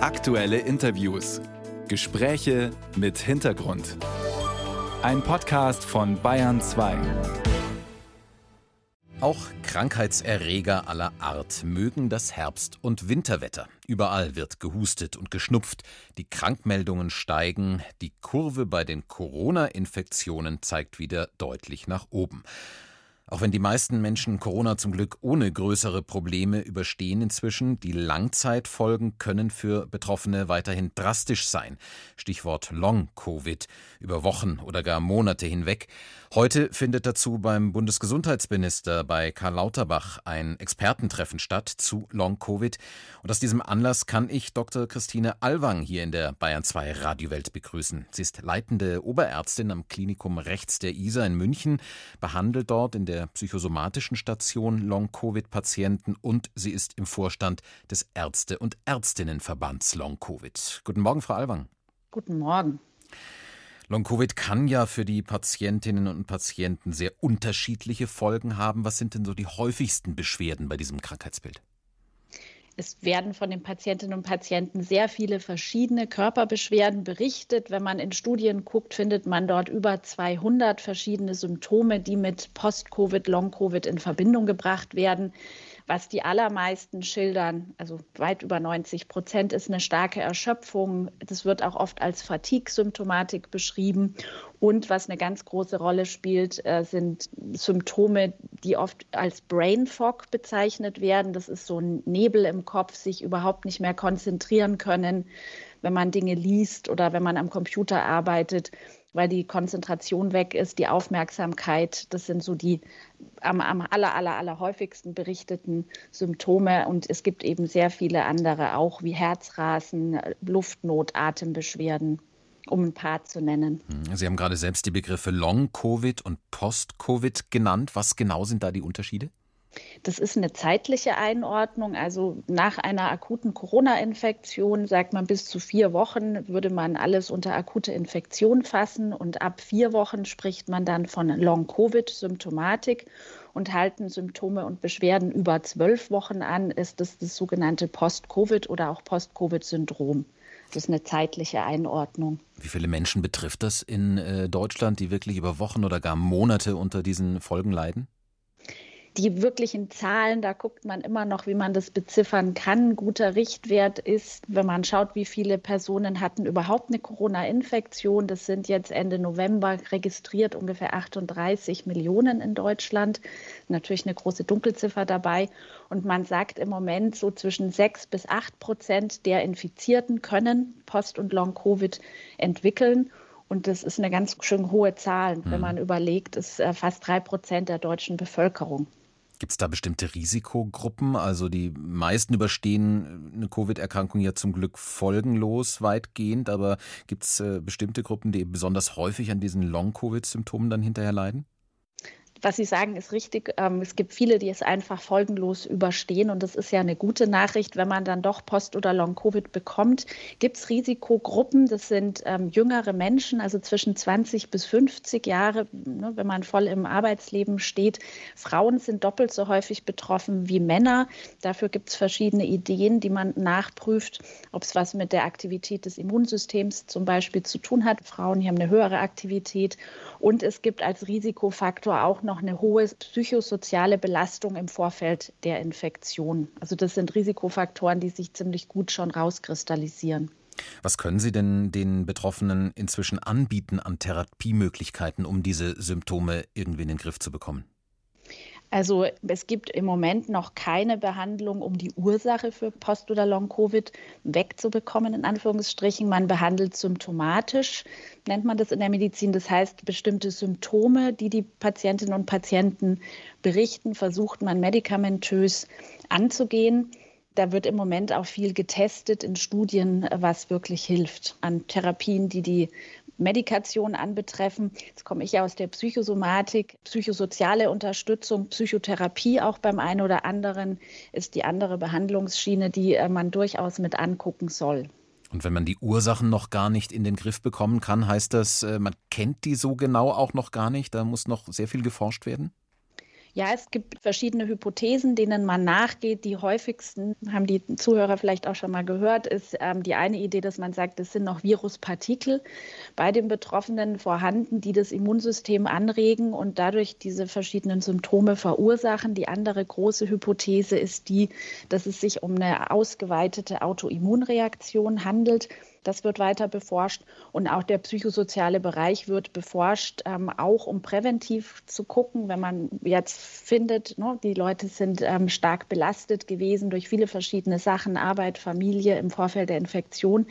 Aktuelle Interviews. Gespräche mit Hintergrund. Ein Podcast von Bayern 2. Auch Krankheitserreger aller Art mögen das Herbst- und Winterwetter. Überall wird gehustet und geschnupft, die Krankmeldungen steigen, die Kurve bei den Corona-Infektionen zeigt wieder deutlich nach oben. Auch wenn die meisten Menschen Corona zum Glück ohne größere Probleme überstehen inzwischen, die Langzeitfolgen können für Betroffene weiterhin drastisch sein. Stichwort Long-Covid über Wochen oder gar Monate hinweg. Heute findet dazu beim Bundesgesundheitsminister bei Karl Lauterbach ein Expertentreffen statt zu Long-Covid. Und aus diesem Anlass kann ich Dr. Christine Alwang hier in der Bayern 2 Radiowelt begrüßen. Sie ist leitende Oberärztin am Klinikum rechts der ISA in München, behandelt dort in der psychosomatischen Station Long-Covid-Patienten und sie ist im Vorstand des Ärzte- und Ärztinnenverbands Long-Covid. Guten Morgen, Frau Alwang. Guten Morgen. Long-Covid kann ja für die Patientinnen und Patienten sehr unterschiedliche Folgen haben. Was sind denn so die häufigsten Beschwerden bei diesem Krankheitsbild? Es werden von den Patientinnen und Patienten sehr viele verschiedene Körperbeschwerden berichtet. Wenn man in Studien guckt, findet man dort über 200 verschiedene Symptome, die mit Post-Covid, Long-Covid in Verbindung gebracht werden. Was die allermeisten schildern, also weit über 90 Prozent, ist eine starke Erschöpfung. Das wird auch oft als Fatigue-Symptomatik beschrieben. Und was eine ganz große Rolle spielt, äh, sind Symptome, die oft als Brain Fog bezeichnet werden. Das ist so ein Nebel im Kopf, sich überhaupt nicht mehr konzentrieren können, wenn man Dinge liest oder wenn man am Computer arbeitet weil die Konzentration weg ist, die Aufmerksamkeit. Das sind so die am, am aller, aller, aller häufigsten berichteten Symptome. Und es gibt eben sehr viele andere auch, wie Herzrasen, Luftnot, Atembeschwerden um ein paar zu nennen. Hm, Sie haben gerade selbst die Begriffe Long-Covid und Post-Covid genannt. Was genau sind da die Unterschiede? Das ist eine zeitliche Einordnung. Also nach einer akuten Corona-Infektion sagt man bis zu vier Wochen würde man alles unter akute Infektion fassen und ab vier Wochen spricht man dann von Long-Covid-Symptomatik und halten Symptome und Beschwerden über zwölf Wochen an, ist das das sogenannte Post-Covid oder auch Post-Covid-Syndrom. Das ist eine zeitliche Einordnung. Wie viele Menschen betrifft das in äh, Deutschland, die wirklich über Wochen oder gar Monate unter diesen Folgen leiden? Die wirklichen Zahlen, da guckt man immer noch, wie man das beziffern kann. Guter Richtwert ist, wenn man schaut, wie viele Personen hatten überhaupt eine Corona-Infektion. Das sind jetzt Ende November registriert ungefähr 38 Millionen in Deutschland. Natürlich eine große Dunkelziffer dabei. Und man sagt im Moment so zwischen 6 bis 8 Prozent der Infizierten können Post- und Long-Covid entwickeln. Und das ist eine ganz schön hohe Zahl, wenn mhm. man überlegt, ist äh, fast drei Prozent der deutschen Bevölkerung. Gibt es da bestimmte Risikogruppen? Also die meisten überstehen eine Covid-Erkrankung ja zum Glück folgenlos weitgehend, aber gibt es äh, bestimmte Gruppen, die besonders häufig an diesen Long-Covid-Symptomen dann hinterher leiden? Was Sie sagen, ist richtig. Ähm, es gibt viele, die es einfach folgenlos überstehen. Und das ist ja eine gute Nachricht, wenn man dann doch Post- oder Long-Covid bekommt. Gibt es Risikogruppen? Das sind ähm, jüngere Menschen, also zwischen 20 bis 50 Jahre, ne, wenn man voll im Arbeitsleben steht. Frauen sind doppelt so häufig betroffen wie Männer. Dafür gibt es verschiedene Ideen, die man nachprüft, ob es was mit der Aktivität des Immunsystems zum Beispiel zu tun hat. Frauen haben eine höhere Aktivität. Und es gibt als Risikofaktor auch noch eine hohe psychosoziale Belastung im Vorfeld der Infektion. Also das sind Risikofaktoren, die sich ziemlich gut schon rauskristallisieren. Was können Sie denn den Betroffenen inzwischen anbieten an Therapiemöglichkeiten, um diese Symptome irgendwie in den Griff zu bekommen? Also es gibt im Moment noch keine Behandlung, um die Ursache für Post- oder Long-Covid wegzubekommen, in Anführungsstrichen. Man behandelt symptomatisch, nennt man das in der Medizin. Das heißt, bestimmte Symptome, die die Patientinnen und Patienten berichten, versucht man medikamentös anzugehen. Da wird im Moment auch viel getestet in Studien, was wirklich hilft an Therapien, die die Medikation anbetreffen. Jetzt komme ich ja aus der Psychosomatik, psychosoziale Unterstützung, Psychotherapie auch beim einen oder anderen ist die andere Behandlungsschiene, die äh, man durchaus mit angucken soll. Und wenn man die Ursachen noch gar nicht in den Griff bekommen kann, heißt das, äh, man kennt die so genau auch noch gar nicht? Da muss noch sehr viel geforscht werden? Ja, es gibt verschiedene Hypothesen, denen man nachgeht. Die häufigsten, haben die Zuhörer vielleicht auch schon mal gehört, ist ähm, die eine Idee, dass man sagt, es sind noch Viruspartikel bei den Betroffenen vorhanden, die das Immunsystem anregen und dadurch diese verschiedenen Symptome verursachen. Die andere große Hypothese ist die, dass es sich um eine ausgeweitete Autoimmunreaktion handelt. Das wird weiter beforscht und auch der psychosoziale Bereich wird beforscht, ähm, auch um präventiv zu gucken, wenn man jetzt findet, ne, die Leute sind ähm, stark belastet gewesen durch viele verschiedene Sachen, Arbeit, Familie im Vorfeld der Infektion.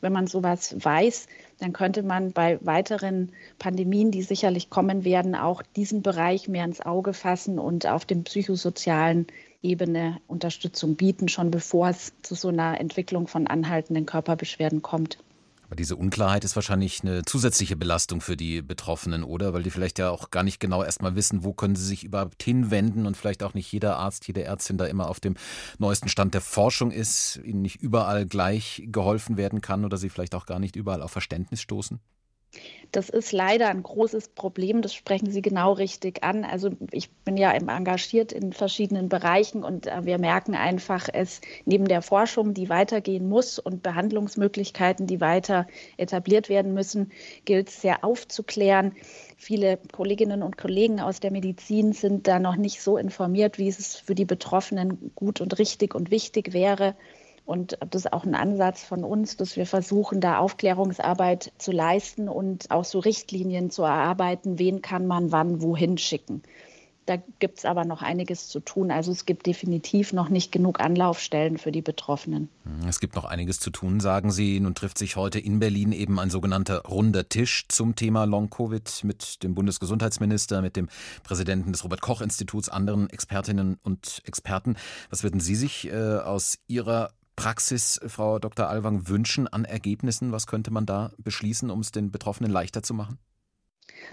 Wenn man sowas weiß, dann könnte man bei weiteren Pandemien, die sicherlich kommen werden, auch diesen Bereich mehr ins Auge fassen und auf dem psychosozialen Ebene Unterstützung bieten, schon bevor es zu so einer Entwicklung von anhaltenden Körperbeschwerden kommt. Aber diese Unklarheit ist wahrscheinlich eine zusätzliche Belastung für die Betroffenen, oder? Weil die vielleicht ja auch gar nicht genau erstmal wissen, wo können sie sich überhaupt hinwenden und vielleicht auch nicht jeder Arzt, jede Ärztin da immer auf dem neuesten Stand der Forschung ist, ihnen nicht überall gleich geholfen werden kann oder sie vielleicht auch gar nicht überall auf Verständnis stoßen? Das ist leider ein großes Problem, das sprechen Sie genau richtig an. Also ich bin ja engagiert in verschiedenen Bereichen und äh, wir merken einfach, es neben der Forschung, die weitergehen muss und Behandlungsmöglichkeiten, die weiter etabliert werden müssen, gilt es sehr aufzuklären. Viele Kolleginnen und Kollegen aus der Medizin sind da noch nicht so informiert, wie es für die Betroffenen gut und richtig und wichtig wäre. Und das ist auch ein Ansatz von uns, dass wir versuchen, da Aufklärungsarbeit zu leisten und auch so Richtlinien zu erarbeiten, wen kann man wann wohin schicken. Da gibt es aber noch einiges zu tun. Also es gibt definitiv noch nicht genug Anlaufstellen für die Betroffenen. Es gibt noch einiges zu tun, sagen Sie. Nun trifft sich heute in Berlin eben ein sogenannter runder Tisch zum Thema Long-Covid mit dem Bundesgesundheitsminister, mit dem Präsidenten des Robert-Koch-Instituts, anderen Expertinnen und Experten. Was würden Sie sich äh, aus Ihrer Praxis, Frau Dr. Alwang, wünschen an Ergebnissen? Was könnte man da beschließen, um es den Betroffenen leichter zu machen?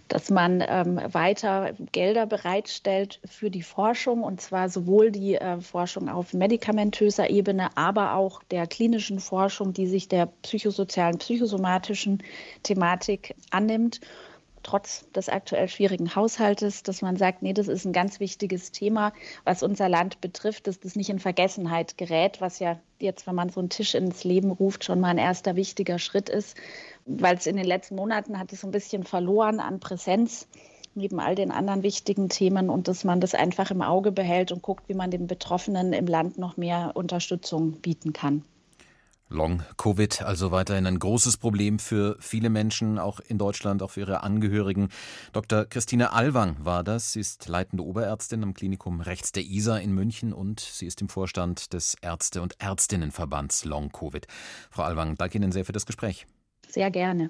dass man ähm, weiter Gelder bereitstellt für die Forschung, und zwar sowohl die äh, Forschung auf medikamentöser Ebene, aber auch der klinischen Forschung, die sich der psychosozialen, psychosomatischen Thematik annimmt trotz des aktuell schwierigen Haushaltes, dass man sagt, nee, das ist ein ganz wichtiges Thema, was unser Land betrifft, dass das nicht in Vergessenheit gerät, was ja jetzt, wenn man so einen Tisch ins Leben ruft, schon mal ein erster wichtiger Schritt ist, weil es in den letzten Monaten hat es ein bisschen verloren an Präsenz neben all den anderen wichtigen Themen und dass man das einfach im Auge behält und guckt, wie man den Betroffenen im Land noch mehr Unterstützung bieten kann. Long-Covid, also weiterhin ein großes Problem für viele Menschen, auch in Deutschland, auch für ihre Angehörigen. Dr. Christine Alwang war das. Sie ist leitende Oberärztin am Klinikum rechts der ISA in München und sie ist im Vorstand des Ärzte- und Ärztinnenverbands Long-Covid. Frau Alwang, danke Ihnen sehr für das Gespräch. Sehr gerne.